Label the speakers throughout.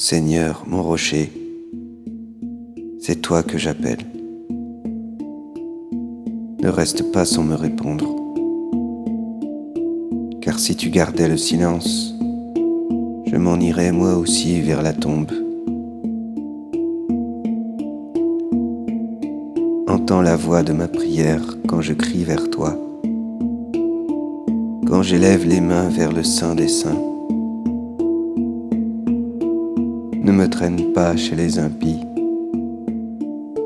Speaker 1: Seigneur, mon rocher, c'est toi que j'appelle. Ne reste pas sans me répondre, car si tu gardais le silence, je m'en irais moi aussi vers la tombe. Entends la voix de ma prière quand je crie vers toi, quand j'élève les mains vers le sein des saints. Ne me traîne pas chez les impies,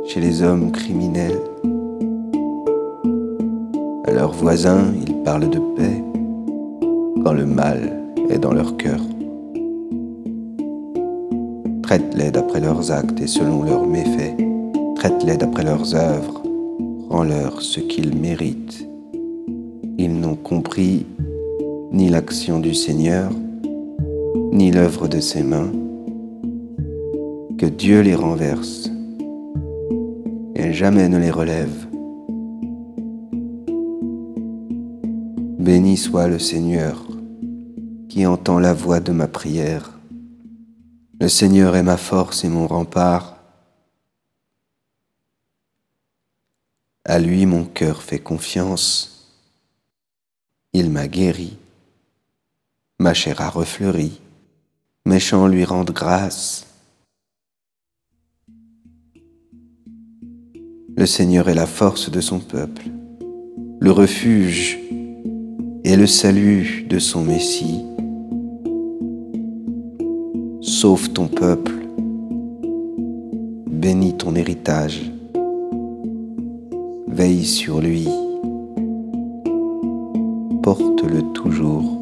Speaker 1: chez les hommes criminels. À leurs voisins, ils parlent de paix quand le mal est dans leur cœur. Traite-les d'après leurs actes et selon leurs méfaits. Traite-les d'après leurs œuvres. Rends-leur ce qu'ils méritent. Ils n'ont compris ni l'action du Seigneur, ni l'œuvre de ses mains. Que Dieu les renverse et jamais ne les relève. Béni soit le Seigneur qui entend la voix de ma prière. Le Seigneur est ma force et mon rempart. À lui mon cœur fait confiance. Il m'a guéri. Ma chair a refleuri. Mes chants lui rendent grâce. Le Seigneur est la force de son peuple, le refuge et le salut de son Messie. Sauve ton peuple, bénis ton héritage, veille sur lui, porte-le toujours